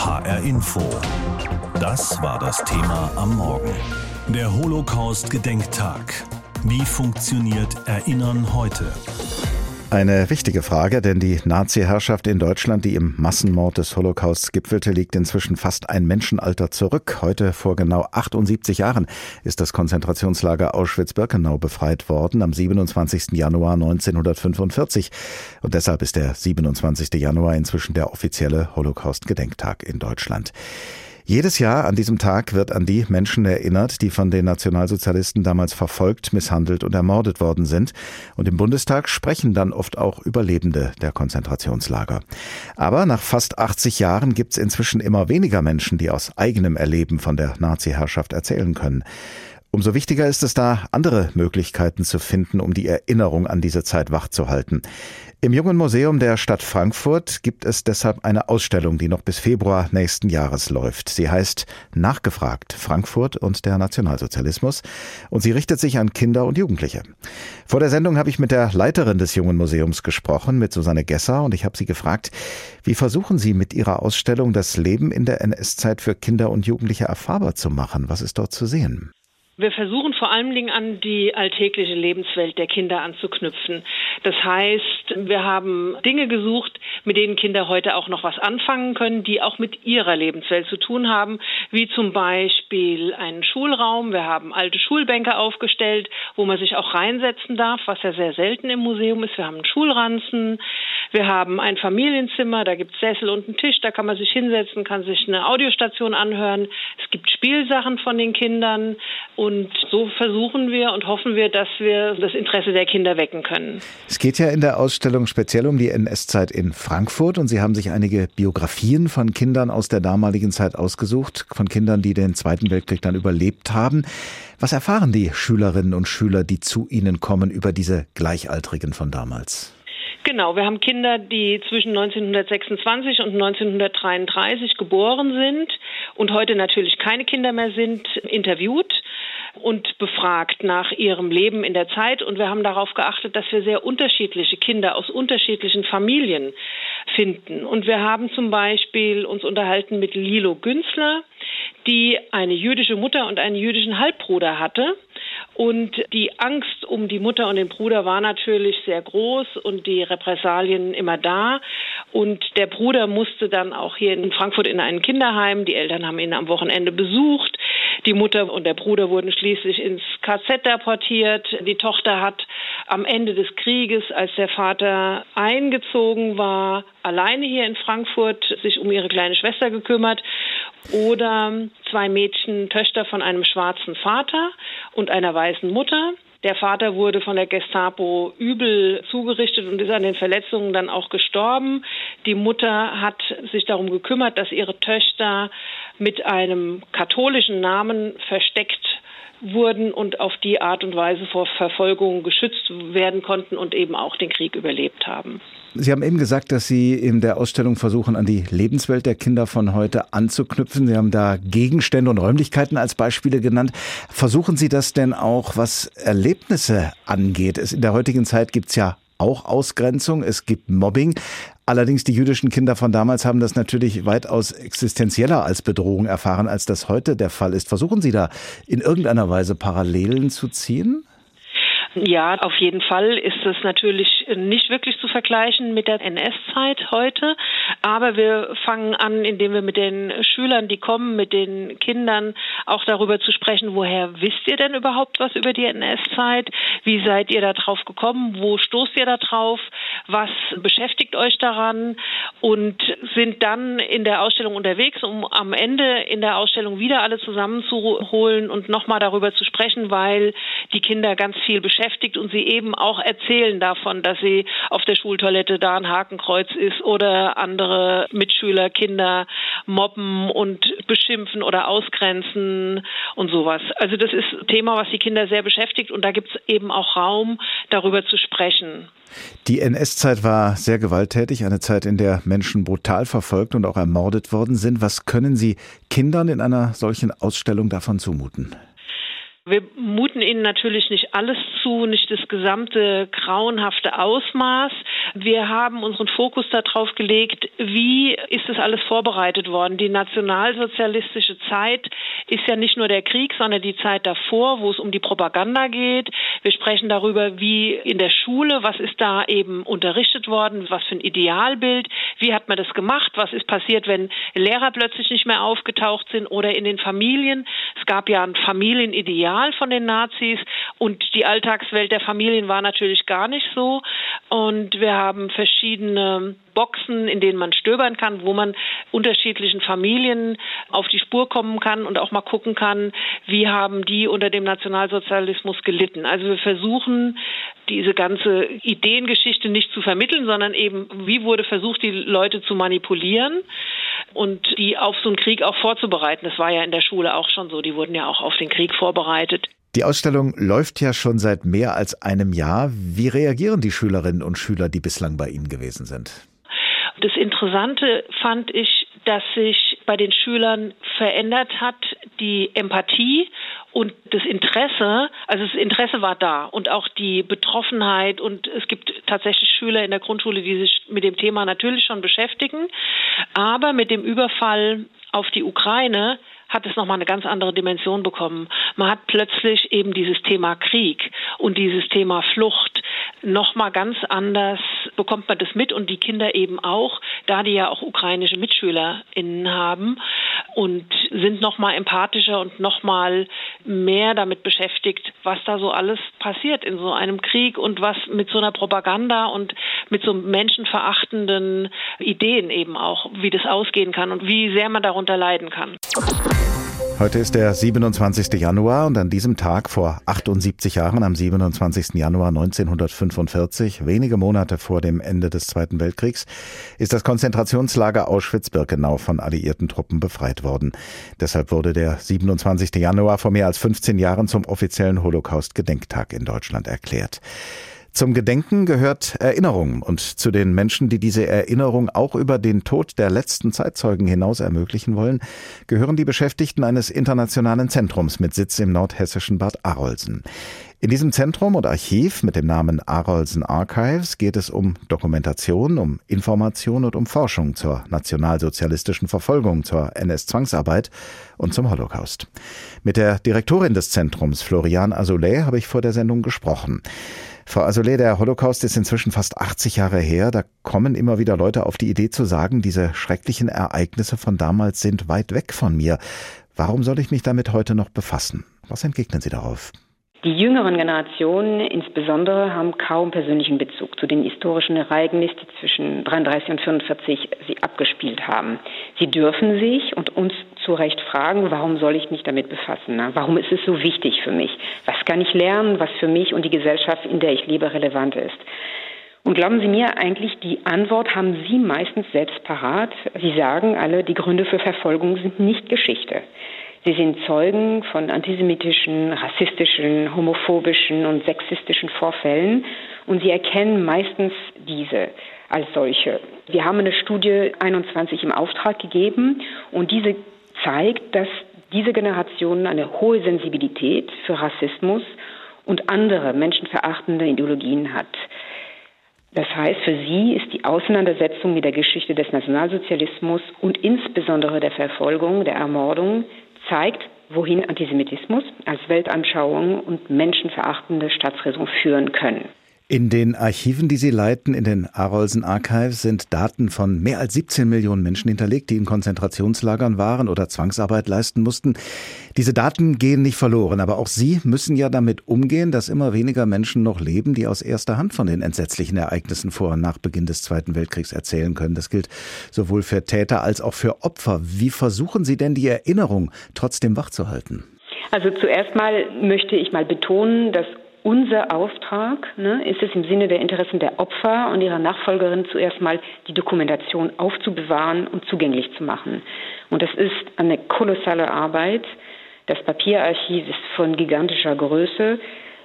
HR Info. Das war das Thema am Morgen. Der Holocaust-Gedenktag. Wie funktioniert Erinnern heute? Eine wichtige Frage, denn die Nazi-Herrschaft in Deutschland, die im Massenmord des Holocausts gipfelte, liegt inzwischen fast ein Menschenalter zurück. Heute vor genau 78 Jahren ist das Konzentrationslager Auschwitz-Birkenau befreit worden, am 27. Januar 1945. Und deshalb ist der 27. Januar inzwischen der offizielle Holocaust-Gedenktag in Deutschland. Jedes Jahr an diesem Tag wird an die Menschen erinnert, die von den Nationalsozialisten damals verfolgt, misshandelt und ermordet worden sind. Und im Bundestag sprechen dann oft auch Überlebende der Konzentrationslager. Aber nach fast 80 Jahren gibt es inzwischen immer weniger Menschen, die aus eigenem Erleben von der Nazi-Herrschaft erzählen können. Umso wichtiger ist es da, andere Möglichkeiten zu finden, um die Erinnerung an diese Zeit wachzuhalten. Im Jungen Museum der Stadt Frankfurt gibt es deshalb eine Ausstellung, die noch bis Februar nächsten Jahres läuft. Sie heißt Nachgefragt Frankfurt und der Nationalsozialismus und sie richtet sich an Kinder und Jugendliche. Vor der Sendung habe ich mit der Leiterin des Jungen Museums gesprochen, mit Susanne Gesser, und ich habe sie gefragt, wie versuchen Sie mit Ihrer Ausstellung das Leben in der NS-Zeit für Kinder und Jugendliche erfahrbar zu machen? Was ist dort zu sehen? Wir versuchen vor allen Dingen an die alltägliche Lebenswelt der Kinder anzuknüpfen. Das heißt, wir haben Dinge gesucht, mit denen Kinder heute auch noch was anfangen können, die auch mit ihrer Lebenswelt zu tun haben, wie zum Beispiel einen Schulraum. Wir haben alte Schulbänke aufgestellt, wo man sich auch reinsetzen darf, was ja sehr selten im Museum ist. Wir haben einen Schulranzen. Wir haben ein Familienzimmer, da gibt es Sessel und einen Tisch, da kann man sich hinsetzen, kann sich eine Audiostation anhören. Es gibt Spielsachen von den Kindern und so versuchen wir und hoffen wir, dass wir das Interesse der Kinder wecken können. Es geht ja in der Ausstellung speziell um die NS-Zeit in Frankfurt und Sie haben sich einige Biografien von Kindern aus der damaligen Zeit ausgesucht, von Kindern, die den Zweiten Weltkrieg dann überlebt haben. Was erfahren die Schülerinnen und Schüler, die zu Ihnen kommen, über diese Gleichaltrigen von damals? Genau, wir haben Kinder, die zwischen 1926 und 1933 geboren sind und heute natürlich keine Kinder mehr sind, interviewt und befragt nach ihrem Leben in der Zeit. Und wir haben darauf geachtet, dass wir sehr unterschiedliche Kinder aus unterschiedlichen Familien finden. Und wir haben zum Beispiel uns unterhalten mit Lilo Günzler, die eine jüdische Mutter und einen jüdischen Halbbruder hatte. Und die Angst um die Mutter und den Bruder war natürlich sehr groß und die Repressalien immer da. Und der Bruder musste dann auch hier in Frankfurt in ein Kinderheim. Die Eltern haben ihn am Wochenende besucht. Die Mutter und der Bruder wurden schließlich ins KZ deportiert. Die Tochter hat am Ende des Krieges, als der Vater eingezogen war, alleine hier in Frankfurt sich um ihre kleine Schwester gekümmert. Oder zwei Mädchen, Töchter von einem schwarzen Vater und einer weißen Mutter. Der Vater wurde von der Gestapo übel zugerichtet und ist an den Verletzungen dann auch gestorben. Die Mutter hat sich darum gekümmert, dass ihre Töchter mit einem katholischen Namen versteckt wurden und auf die Art und Weise vor Verfolgung geschützt werden konnten und eben auch den Krieg überlebt haben. Sie haben eben gesagt, dass Sie in der Ausstellung versuchen, an die Lebenswelt der Kinder von heute anzuknüpfen. Sie haben da Gegenstände und Räumlichkeiten als Beispiele genannt. Versuchen Sie das denn auch, was Erlebnisse angeht? in der heutigen Zeit gibt es ja auch Ausgrenzung, es gibt Mobbing. Allerdings die jüdischen Kinder von damals haben das natürlich weitaus existenzieller als Bedrohung erfahren, als das heute der Fall ist. Versuchen Sie da in irgendeiner Weise Parallelen zu ziehen? Ja, auf jeden Fall ist es natürlich nicht wirklich zu vergleichen mit der NS-Zeit heute. Aber wir fangen an, indem wir mit den Schülern, die kommen, mit den Kindern auch darüber zu sprechen, woher wisst ihr denn überhaupt was über die NS-Zeit? Wie seid ihr da drauf gekommen? Wo stoßt ihr da drauf? Was beschäftigt euch daran? Und sind dann in der Ausstellung unterwegs, um am Ende in der Ausstellung wieder alle zusammenzuholen und nochmal darüber zu sprechen, weil die Kinder ganz viel beschäftigen beschäftigt und sie eben auch erzählen davon, dass sie auf der Schultoilette da ein Hakenkreuz ist oder andere Mitschüler, Kinder mobben und beschimpfen oder ausgrenzen und sowas. Also das ist ein Thema, was die Kinder sehr beschäftigt und da gibt es eben auch Raum, darüber zu sprechen. Die NS-Zeit war sehr gewalttätig, eine Zeit, in der Menschen brutal verfolgt und auch ermordet worden sind. Was können Sie Kindern in einer solchen Ausstellung davon zumuten? Wir muten ihnen natürlich nicht alles zu, nicht das gesamte grauenhafte Ausmaß. Wir haben unseren Fokus darauf gelegt, wie ist das alles vorbereitet worden. Die nationalsozialistische Zeit ist ja nicht nur der Krieg, sondern die Zeit davor, wo es um die Propaganda geht. Wir sprechen darüber, wie in der Schule, was ist da eben unterrichtet worden, was für ein Idealbild, wie hat man das gemacht, was ist passiert, wenn Lehrer plötzlich nicht mehr aufgetaucht sind oder in den Familien. Es gab ja ein Familienideal Ideal von den Nazis und die Alltagswelt der Familien war natürlich gar nicht so. Und wir haben verschiedene Boxen, in denen man stöbern kann, wo man unterschiedlichen Familien auf die Spur kommen kann und auch mal gucken kann, wie haben die unter dem Nationalsozialismus gelitten. Also wir versuchen diese ganze Ideengeschichte nicht zu vermitteln, sondern eben, wie wurde versucht, die Leute zu manipulieren und die auf so einen Krieg auch vorzubereiten. Das war ja in der Schule auch schon so. Die wurden ja auch auf den Krieg vorbereitet. Die Ausstellung läuft ja schon seit mehr als einem Jahr. Wie reagieren die Schülerinnen und Schüler, die bislang bei Ihnen gewesen sind? Das Interessante fand ich, dass sich bei den Schülern verändert hat, die Empathie und das Interesse, also das Interesse war da und auch die Betroffenheit und es gibt tatsächlich Schüler in der Grundschule, die sich mit dem Thema natürlich schon beschäftigen, aber mit dem Überfall auf die Ukraine hat es nochmal eine ganz andere Dimension bekommen. Man hat plötzlich eben dieses Thema Krieg und dieses Thema Flucht nochmal ganz anders bekommt man das mit und die Kinder eben auch, da die ja auch ukrainische MitschülerInnen haben und sind nochmal empathischer und nochmal mehr damit beschäftigt, was da so alles passiert in so einem Krieg und was mit so einer Propaganda und mit so menschenverachtenden Ideen eben auch, wie das ausgehen kann und wie sehr man darunter leiden kann. Heute ist der 27. Januar und an diesem Tag vor 78 Jahren, am 27. Januar 1945, wenige Monate vor dem Ende des Zweiten Weltkriegs, ist das Konzentrationslager Auschwitz-Birkenau von alliierten Truppen befreit worden. Deshalb wurde der 27. Januar vor mehr als 15 Jahren zum offiziellen Holocaust-Gedenktag in Deutschland erklärt. Zum Gedenken gehört Erinnerung und zu den Menschen, die diese Erinnerung auch über den Tod der letzten Zeitzeugen hinaus ermöglichen wollen, gehören die Beschäftigten eines internationalen Zentrums mit Sitz im nordhessischen Bad Arolsen. In diesem Zentrum und Archiv mit dem Namen Arolsen Archives geht es um Dokumentation, um Information und um Forschung zur nationalsozialistischen Verfolgung, zur NS-Zwangsarbeit und zum Holocaust. Mit der Direktorin des Zentrums, Florian Azoulay, habe ich vor der Sendung gesprochen. Frau Azoulay, der Holocaust ist inzwischen fast 80 Jahre her. Da kommen immer wieder Leute auf die Idee zu sagen, diese schrecklichen Ereignisse von damals sind weit weg von mir. Warum soll ich mich damit heute noch befassen? Was entgegnen Sie darauf? Die jüngeren Generationen insbesondere haben kaum persönlichen Bezug zu den historischen Ereignissen, die zwischen 33 und 45 sie abgespielt haben. Sie dürfen sich und uns zu Recht fragen, warum soll ich mich damit befassen? Warum ist es so wichtig für mich? Was kann ich lernen, was für mich und die Gesellschaft, in der ich lebe, relevant ist? Und glauben Sie mir, eigentlich die Antwort haben Sie meistens selbst parat. Sie sagen alle, die Gründe für Verfolgung sind nicht Geschichte. Sie sind Zeugen von antisemitischen, rassistischen, homophobischen und sexistischen Vorfällen und sie erkennen meistens diese als solche. Wir haben eine Studie 21 im Auftrag gegeben und diese zeigt, dass diese Generation eine hohe Sensibilität für Rassismus und andere menschenverachtende Ideologien hat. Das heißt, für sie ist die Auseinandersetzung mit der Geschichte des Nationalsozialismus und insbesondere der Verfolgung, der Ermordung zeigt, wohin Antisemitismus als Weltanschauung und menschenverachtende Staatsräson führen können. In den Archiven, die Sie leiten, in den Arolsen Archives, sind Daten von mehr als 17 Millionen Menschen hinterlegt, die in Konzentrationslagern waren oder Zwangsarbeit leisten mussten. Diese Daten gehen nicht verloren, aber auch Sie müssen ja damit umgehen, dass immer weniger Menschen noch leben, die aus erster Hand von den entsetzlichen Ereignissen vor und nach Beginn des Zweiten Weltkriegs erzählen können. Das gilt sowohl für Täter als auch für Opfer. Wie versuchen Sie denn die Erinnerung trotzdem wachzuhalten? Also zuerst mal möchte ich mal betonen, dass unser Auftrag ne, ist es im Sinne der Interessen der Opfer und ihrer Nachfolgerin zuerst mal die Dokumentation aufzubewahren und zugänglich zu machen. Und das ist eine kolossale Arbeit. Das Papierarchiv ist von gigantischer Größe.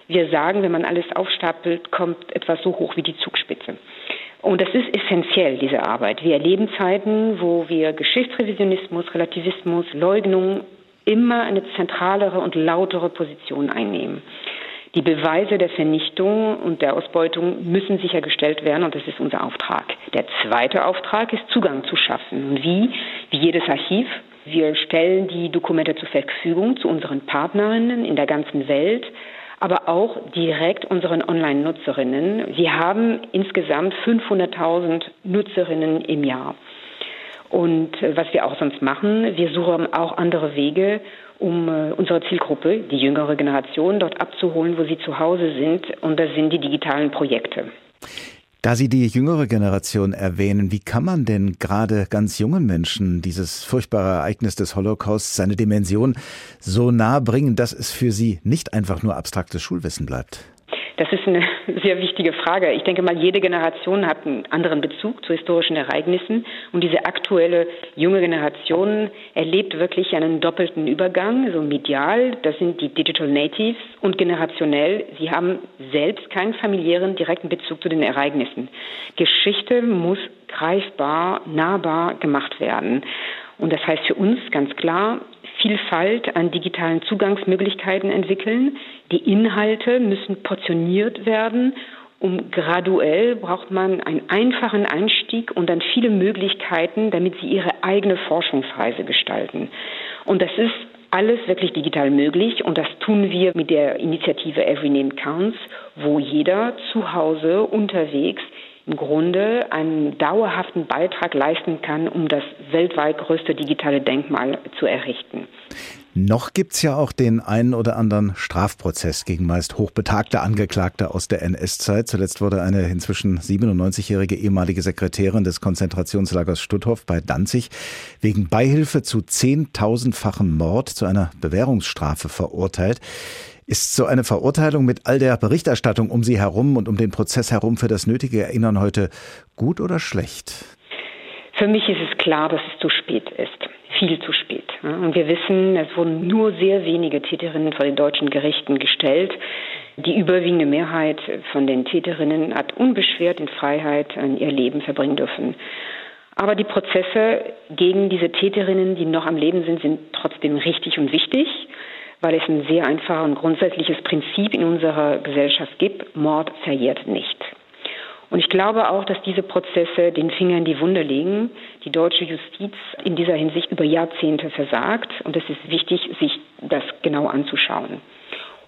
Wir sagen, wenn man alles aufstapelt, kommt etwas so hoch wie die Zugspitze. Und das ist essentiell, diese Arbeit. Wir erleben Zeiten, wo wir Geschichtsrevisionismus, Relativismus, Leugnung immer eine zentralere und lautere Position einnehmen. Die Beweise der Vernichtung und der Ausbeutung müssen sichergestellt werden und das ist unser Auftrag. Der zweite Auftrag ist Zugang zu schaffen. Wie? Wie jedes Archiv. Wir stellen die Dokumente zur Verfügung zu unseren Partnerinnen in der ganzen Welt, aber auch direkt unseren Online-Nutzerinnen. Wir haben insgesamt 500.000 Nutzerinnen im Jahr. Und äh, was wir auch sonst machen, wir suchen auch andere Wege, um äh, unsere Zielgruppe, die jüngere Generation, dort abzuholen, wo sie zu Hause sind. Und das sind die digitalen Projekte. Da Sie die jüngere Generation erwähnen, wie kann man denn gerade ganz jungen Menschen dieses furchtbare Ereignis des Holocaust, seine Dimension so nahe bringen, dass es für sie nicht einfach nur abstraktes Schulwissen bleibt? Das ist eine sehr wichtige Frage. Ich denke mal, jede Generation hat einen anderen Bezug zu historischen Ereignissen und diese aktuelle junge Generation erlebt wirklich einen doppelten Übergang, so medial, das sind die Digital Natives und generationell, sie haben selbst keinen familiären direkten Bezug zu den Ereignissen. Geschichte muss greifbar, nahbar gemacht werden. Und das heißt für uns ganz klar, Vielfalt an digitalen Zugangsmöglichkeiten entwickeln. Die Inhalte müssen portioniert werden. Um graduell braucht man einen einfachen Einstieg und dann viele Möglichkeiten, damit sie ihre eigene Forschungsreise gestalten. Und das ist alles wirklich digital möglich und das tun wir mit der Initiative Every Name Counts, wo jeder zu Hause unterwegs im Grunde einen dauerhaften Beitrag leisten kann, um das weltweit größte digitale Denkmal zu errichten. Noch gibt's ja auch den einen oder anderen Strafprozess gegen meist hochbetagte Angeklagte aus der NS-Zeit. Zuletzt wurde eine inzwischen 97-jährige ehemalige Sekretärin des Konzentrationslagers Stutthof bei Danzig wegen Beihilfe zu zehntausendfachen Mord zu einer Bewährungsstrafe verurteilt. Ist so eine Verurteilung mit all der Berichterstattung um sie herum und um den Prozess herum für das nötige Erinnern heute gut oder schlecht? Für mich ist es klar, dass es zu spät ist. Viel zu spät. Und wir wissen, es wurden nur sehr wenige Täterinnen vor den deutschen Gerichten gestellt. Die überwiegende Mehrheit von den Täterinnen hat unbeschwert in Freiheit ihr Leben verbringen dürfen. Aber die Prozesse gegen diese Täterinnen, die noch am Leben sind, sind trotzdem richtig und wichtig weil es ein sehr einfaches und grundsätzliches Prinzip in unserer Gesellschaft gibt, Mord verjährt nicht. Und ich glaube auch, dass diese Prozesse den Finger in die Wunde legen. Die deutsche Justiz in dieser Hinsicht über Jahrzehnte versagt. Und es ist wichtig, sich das genau anzuschauen.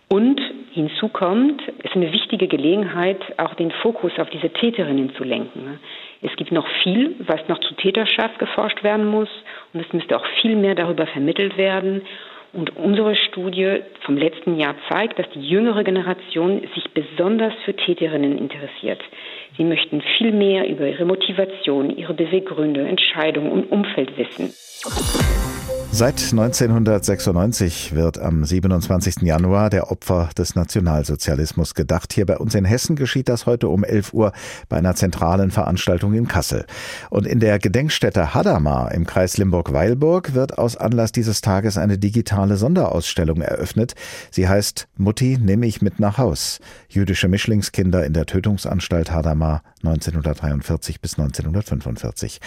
Und hinzu kommt, es ist eine wichtige Gelegenheit, auch den Fokus auf diese Täterinnen zu lenken. Es gibt noch viel, was noch zu Täterschaft geforscht werden muss. Und es müsste auch viel mehr darüber vermittelt werden. Und unsere Studie vom letzten Jahr zeigt, dass die jüngere Generation sich besonders für Täterinnen interessiert. Sie möchten viel mehr über ihre Motivation, ihre Beweggründe, Entscheidungen und Umfeld wissen. Seit 1996 wird am 27. Januar der Opfer des Nationalsozialismus gedacht. Hier bei uns in Hessen geschieht das heute um 11 Uhr bei einer zentralen Veranstaltung in Kassel. Und in der Gedenkstätte Hadamar im Kreis Limburg-Weilburg wird aus Anlass dieses Tages eine digitale Sonderausstellung eröffnet. Sie heißt Mutti nehme ich mit nach Haus. Jüdische Mischlingskinder in der Tötungsanstalt Hadamar 1943 bis 1945.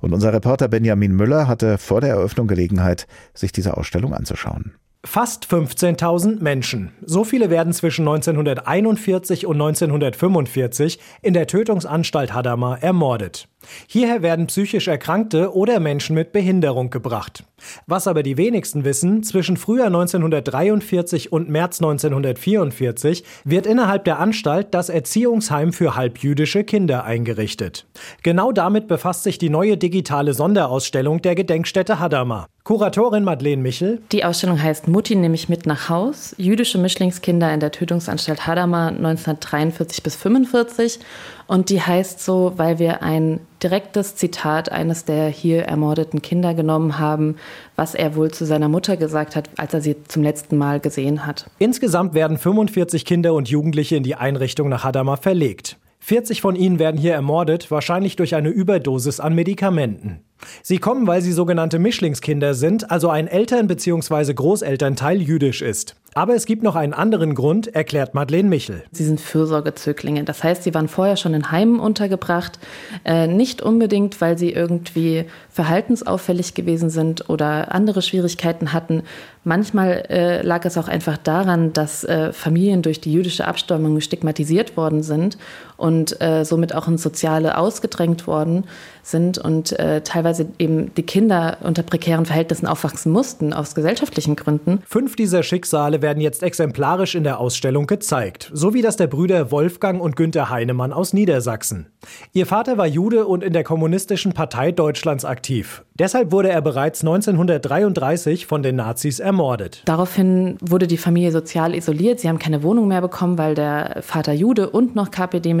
Und unser Reporter Benjamin Müller hatte vor der Eröffnung Gelegenheit, Gelegenheit, sich diese Ausstellung anzuschauen. Fast 15.000 Menschen. So viele werden zwischen 1941 und 1945 in der Tötungsanstalt Hadamar ermordet. Hierher werden psychisch Erkrankte oder Menschen mit Behinderung gebracht. Was aber die wenigsten wissen, zwischen Frühjahr 1943 und März 1944 wird innerhalb der Anstalt das Erziehungsheim für halbjüdische Kinder eingerichtet. Genau damit befasst sich die neue digitale Sonderausstellung der Gedenkstätte Hadamar. Kuratorin Madeleine Michel. Die Ausstellung heißt Mutti nehme ich mit nach Haus. Jüdische Mischlingskinder in der Tötungsanstalt Hadamar 1943 bis 45 und die heißt so, weil wir ein direktes Zitat eines der hier ermordeten Kinder genommen haben, was er wohl zu seiner Mutter gesagt hat, als er sie zum letzten Mal gesehen hat. Insgesamt werden 45 Kinder und Jugendliche in die Einrichtung nach Hadamar verlegt. 40 von ihnen werden hier ermordet, wahrscheinlich durch eine Überdosis an Medikamenten. Sie kommen, weil sie sogenannte Mischlingskinder sind, also ein Eltern- bzw. Großelternteil jüdisch ist. Aber es gibt noch einen anderen Grund, erklärt Madeleine Michel. Sie sind Fürsorgezöglinge. Das heißt, sie waren vorher schon in Heimen untergebracht. Äh, nicht unbedingt, weil sie irgendwie verhaltensauffällig gewesen sind oder andere Schwierigkeiten hatten. Manchmal äh, lag es auch einfach daran, dass äh, Familien durch die jüdische Abstammung stigmatisiert worden sind und äh, somit auch ins Soziale ausgedrängt worden sind und äh, teilweise eben die Kinder unter prekären Verhältnissen aufwachsen mussten, aus gesellschaftlichen Gründen. Fünf dieser Schicksale werden jetzt exemplarisch in der Ausstellung gezeigt, so wie das der Brüder Wolfgang und Günter Heinemann aus Niedersachsen. Ihr Vater war Jude und in der Kommunistischen Partei Deutschlands aktiv. Deshalb wurde er bereits 1933 von den Nazis ermordet. Daraufhin wurde die Familie sozial isoliert. Sie haben keine Wohnung mehr bekommen, weil der Vater Jude und noch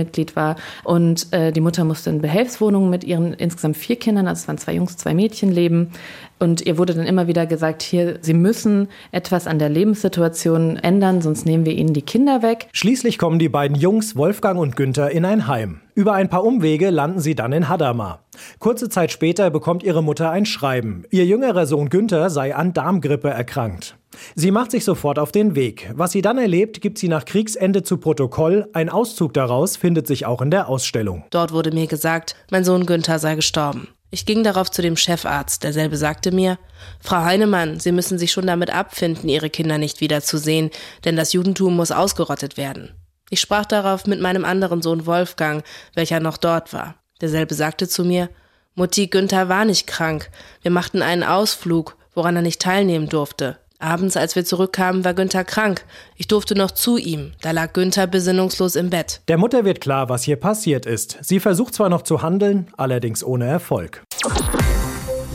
KPD-Mitglied war. Und äh, die Mutter musste in Behelfswohnungen mit ihren insgesamt vier Kindern, also es waren zwei Jungs, zwei Mädchen, leben. Und ihr wurde dann immer wieder gesagt, hier, Sie müssen etwas an der Lebenssituation ändern, sonst nehmen wir Ihnen die Kinder weg. Schließlich kommen die beiden Jungs, Wolfgang und Günther, in ein Heim. Über ein paar Umwege landen sie dann in Hadamar. Kurze Zeit später bekommt ihre Mutter ein Schreiben. Ihr jüngerer Sohn Günther sei an Darmgrippe erkrankt. Sie macht sich sofort auf den Weg. Was sie dann erlebt, gibt sie nach Kriegsende zu Protokoll. Ein Auszug daraus findet sich auch in der Ausstellung. Dort wurde mir gesagt, mein Sohn Günther sei gestorben. Ich ging darauf zu dem Chefarzt, derselbe sagte mir, Frau Heinemann, Sie müssen sich schon damit abfinden, Ihre Kinder nicht wiederzusehen, denn das Judentum muss ausgerottet werden. Ich sprach darauf mit meinem anderen Sohn Wolfgang, welcher noch dort war. Derselbe sagte zu mir, Mutti Günther war nicht krank. Wir machten einen Ausflug, woran er nicht teilnehmen durfte. Abends, als wir zurückkamen, war Günther krank. Ich durfte noch zu ihm. Da lag Günther besinnungslos im Bett. Der Mutter wird klar, was hier passiert ist. Sie versucht zwar noch zu handeln, allerdings ohne Erfolg.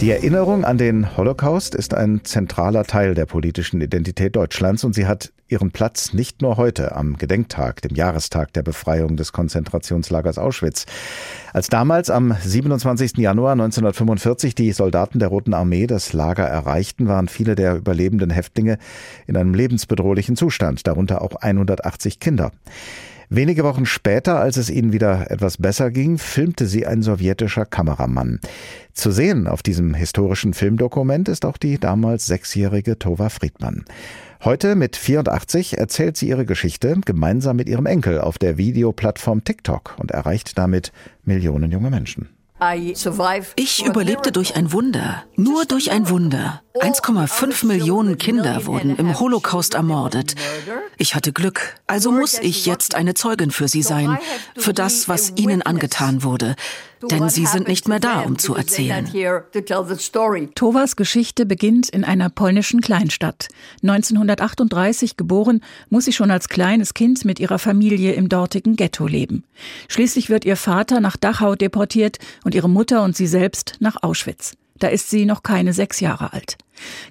Die Erinnerung an den Holocaust ist ein zentraler Teil der politischen Identität Deutschlands und sie hat ihren Platz nicht nur heute am Gedenktag, dem Jahrestag der Befreiung des Konzentrationslagers Auschwitz. Als damals am 27. Januar 1945 die Soldaten der Roten Armee das Lager erreichten, waren viele der überlebenden Häftlinge in einem lebensbedrohlichen Zustand, darunter auch 180 Kinder. Wenige Wochen später, als es ihnen wieder etwas besser ging, filmte sie ein sowjetischer Kameramann. Zu sehen auf diesem historischen Filmdokument ist auch die damals sechsjährige Tova Friedmann. Heute mit 84 erzählt sie ihre Geschichte gemeinsam mit ihrem Enkel auf der Videoplattform TikTok und erreicht damit Millionen junge Menschen. Ich überlebte durch ein Wunder, nur durch ein Wunder. 1,5 Millionen Kinder wurden im Holocaust ermordet. Ich hatte Glück, also muss ich jetzt eine Zeugin für sie sein, für das, was ihnen angetan wurde. Denn sie sind nicht mehr da, um zu erzählen. Tovas Geschichte beginnt in einer polnischen Kleinstadt. 1938 geboren, muss sie schon als kleines Kind mit ihrer Familie im dortigen Ghetto leben. Schließlich wird ihr Vater nach Dachau deportiert und ihre Mutter und sie selbst nach Auschwitz. Da ist sie noch keine sechs Jahre alt.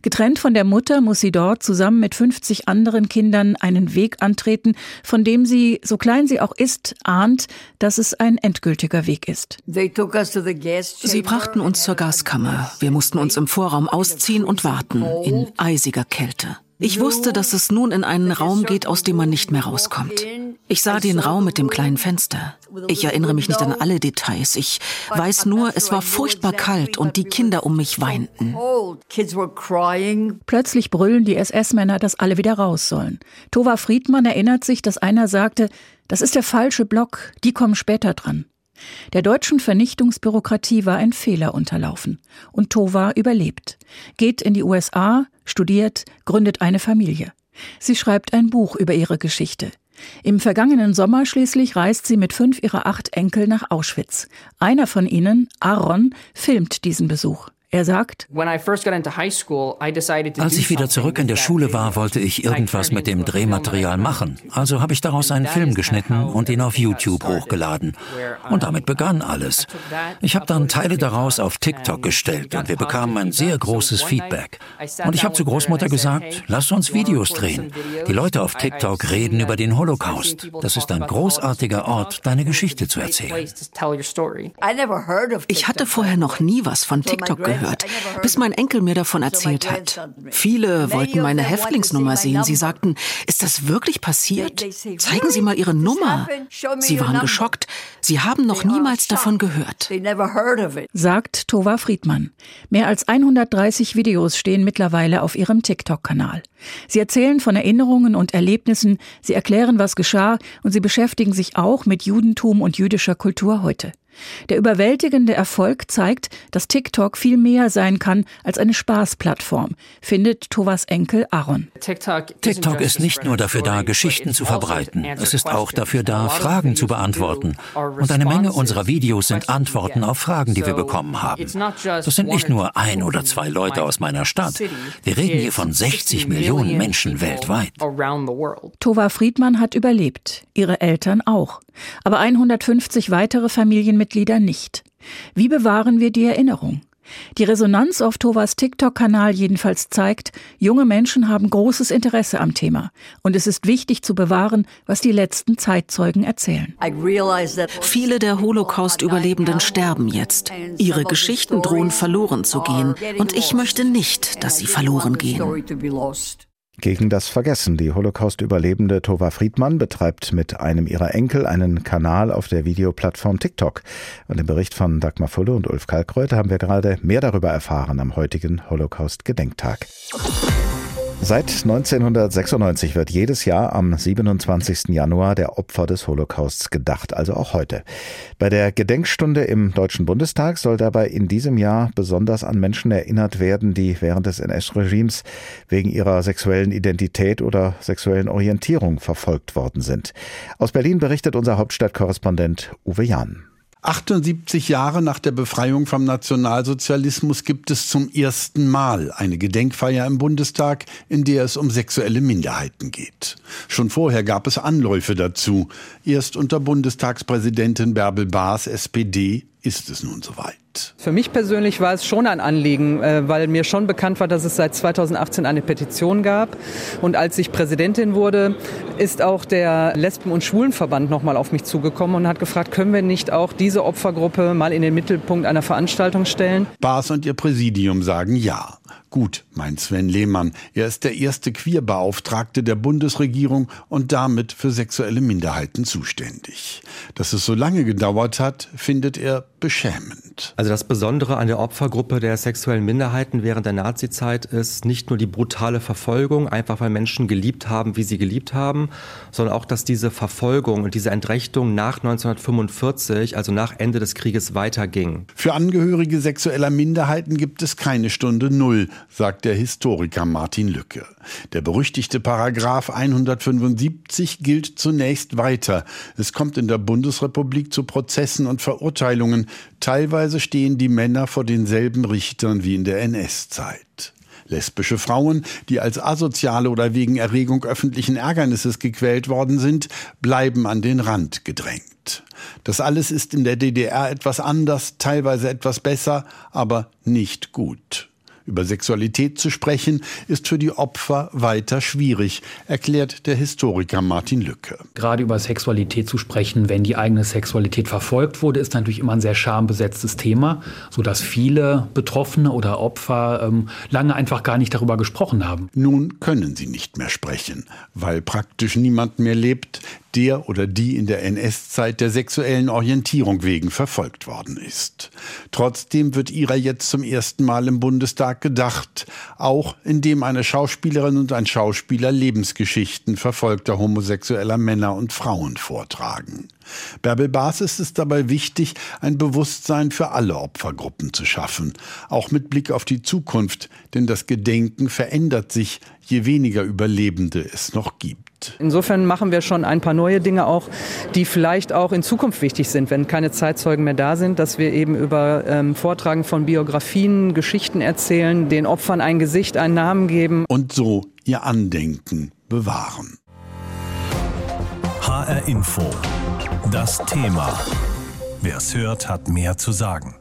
Getrennt von der Mutter muss sie dort zusammen mit 50 anderen Kindern einen Weg antreten, von dem sie, so klein sie auch ist, ahnt, dass es ein endgültiger Weg ist. Sie brachten uns zur Gaskammer. Wir mussten uns im Vorraum ausziehen und warten, in eisiger Kälte. Ich wusste, dass es nun in einen Raum geht, aus dem man nicht mehr rauskommt. Ich sah den Raum mit dem kleinen Fenster. Ich erinnere mich nicht an alle Details. Ich weiß nur, es war furchtbar kalt und die Kinder um mich weinten. Plötzlich brüllen die SS-Männer, dass alle wieder raus sollen. Tova Friedmann erinnert sich, dass einer sagte, das ist der falsche Block, die kommen später dran. Der deutschen Vernichtungsbürokratie war ein Fehler unterlaufen. Und Tova überlebt. Geht in die USA, studiert, gründet eine Familie. Sie schreibt ein Buch über ihre Geschichte. Im vergangenen Sommer schließlich reist sie mit fünf ihrer acht Enkel nach Auschwitz. Einer von ihnen, Aaron, filmt diesen Besuch. Er sagt, als ich wieder zurück in der Schule war, wollte ich irgendwas mit dem Drehmaterial machen. Also habe ich daraus einen Film geschnitten und ihn auf YouTube hochgeladen. Und damit begann alles. Ich habe dann Teile daraus auf TikTok gestellt und wir bekamen ein sehr großes Feedback. Und ich habe zu Großmutter gesagt, lass uns Videos drehen. Die Leute auf TikTok reden über den Holocaust. Das ist ein großartiger Ort, deine Geschichte zu erzählen. Ich hatte vorher noch nie was von TikTok gehört gehört, bis mein Enkel mir davon erzählt hat. Viele wollten meine Häftlingsnummer sehen. Sie sagten, ist das wirklich passiert? Zeigen Sie mal Ihre Nummer. Sie waren geschockt. Sie haben noch niemals davon gehört. Sagt Tova Friedmann. Mehr als 130 Videos stehen mittlerweile auf ihrem TikTok-Kanal. Sie erzählen von Erinnerungen und Erlebnissen, sie erklären, was geschah und sie beschäftigen sich auch mit Judentum und jüdischer Kultur heute. Der überwältigende Erfolg zeigt, dass TikTok viel mehr sein kann als eine Spaßplattform, findet Tovas Enkel Aaron. TikTok ist nicht nur dafür da, Geschichten zu verbreiten. Es ist auch dafür da, Fragen zu beantworten. Und eine Menge unserer Videos sind Antworten auf Fragen, die wir bekommen haben. Das sind nicht nur ein oder zwei Leute aus meiner Stadt. Wir reden hier von 60 Millionen Menschen weltweit. Tova Friedmann hat überlebt, ihre Eltern auch. Aber 150 weitere Familienmitglieder nicht. Wie bewahren wir die Erinnerung? Die Resonanz auf Tovas TikTok-Kanal jedenfalls zeigt, junge Menschen haben großes Interesse am Thema. Und es ist wichtig zu bewahren, was die letzten Zeitzeugen erzählen. Viele der Holocaust-Überlebenden sterben jetzt. Ihre Geschichten drohen verloren zu gehen. Und ich möchte nicht, dass sie verloren gehen. Gegen das Vergessen. Die Holocaust-Überlebende Tova Friedmann betreibt mit einem ihrer Enkel einen Kanal auf der Videoplattform TikTok. Und im Bericht von Dagmar Fulle und Ulf Kalkreuth haben wir gerade mehr darüber erfahren am heutigen Holocaust-Gedenktag. Seit 1996 wird jedes Jahr am 27. Januar der Opfer des Holocausts gedacht, also auch heute. Bei der Gedenkstunde im Deutschen Bundestag soll dabei in diesem Jahr besonders an Menschen erinnert werden, die während des NS-Regimes wegen ihrer sexuellen Identität oder sexuellen Orientierung verfolgt worden sind. Aus Berlin berichtet unser Hauptstadtkorrespondent Uwe Jahn. 78 Jahre nach der Befreiung vom Nationalsozialismus gibt es zum ersten Mal eine Gedenkfeier im Bundestag, in der es um sexuelle Minderheiten geht. Schon vorher gab es Anläufe dazu. Erst unter Bundestagspräsidentin Bärbel Baas, SPD, ist es nun soweit. Für mich persönlich war es schon ein Anliegen, äh, weil mir schon bekannt war, dass es seit 2018 eine Petition gab. Und als ich Präsidentin wurde, ist auch der Lesben- und Schwulenverband nochmal auf mich zugekommen und hat gefragt, können wir nicht auch diese Opfergruppe mal in den Mittelpunkt einer Veranstaltung stellen? Bas und ihr Präsidium sagen ja. Gut, meint Sven Lehmann. Er ist der erste Queerbeauftragte der Bundesregierung und damit für sexuelle Minderheiten zuständig. Dass es so lange gedauert hat, findet er beschämend. Also das Besondere an der Opfergruppe der sexuellen Minderheiten während der Nazizeit ist nicht nur die brutale Verfolgung, einfach weil Menschen geliebt haben, wie sie geliebt haben, sondern auch, dass diese Verfolgung und diese Entrechtung nach 1945, also nach Ende des Krieges, weiterging. Für Angehörige sexueller Minderheiten gibt es keine Stunde Null, sagt der Historiker Martin Lücke. Der berüchtigte Paragraph 175 gilt zunächst weiter. Es kommt in der Bundesrepublik zu Prozessen und Verurteilungen. Teilweise stehen die Männer vor denselben Richtern wie in der NS-Zeit. Lesbische Frauen, die als asoziale oder wegen Erregung öffentlichen Ärgernisses gequält worden sind, bleiben an den Rand gedrängt. Das alles ist in der DDR etwas anders, teilweise etwas besser, aber nicht gut. Über Sexualität zu sprechen, ist für die Opfer weiter schwierig, erklärt der Historiker Martin Lücke. Gerade über Sexualität zu sprechen, wenn die eigene Sexualität verfolgt wurde, ist natürlich immer ein sehr schambesetztes Thema, sodass viele Betroffene oder Opfer ähm, lange einfach gar nicht darüber gesprochen haben. Nun können sie nicht mehr sprechen, weil praktisch niemand mehr lebt, der oder die in der NS-Zeit der sexuellen Orientierung wegen verfolgt worden ist. Trotzdem wird ihrer jetzt zum ersten Mal im Bundestag gedacht, auch indem eine Schauspielerin und ein Schauspieler Lebensgeschichten verfolgter homosexueller Männer und Frauen vortragen. Bärbel Baas ist es dabei wichtig, ein Bewusstsein für alle Opfergruppen zu schaffen, auch mit Blick auf die Zukunft, denn das Gedenken verändert sich, je weniger Überlebende es noch gibt. Insofern machen wir schon ein paar neue Dinge auch, die vielleicht auch in Zukunft wichtig sind, wenn keine Zeitzeugen mehr da sind, dass wir eben über ähm, Vortragen von Biografien, Geschichten erzählen, den Opfern ein Gesicht, einen Namen geben. Und so ihr Andenken bewahren. HR Info. Das Thema. Wer es hört, hat mehr zu sagen.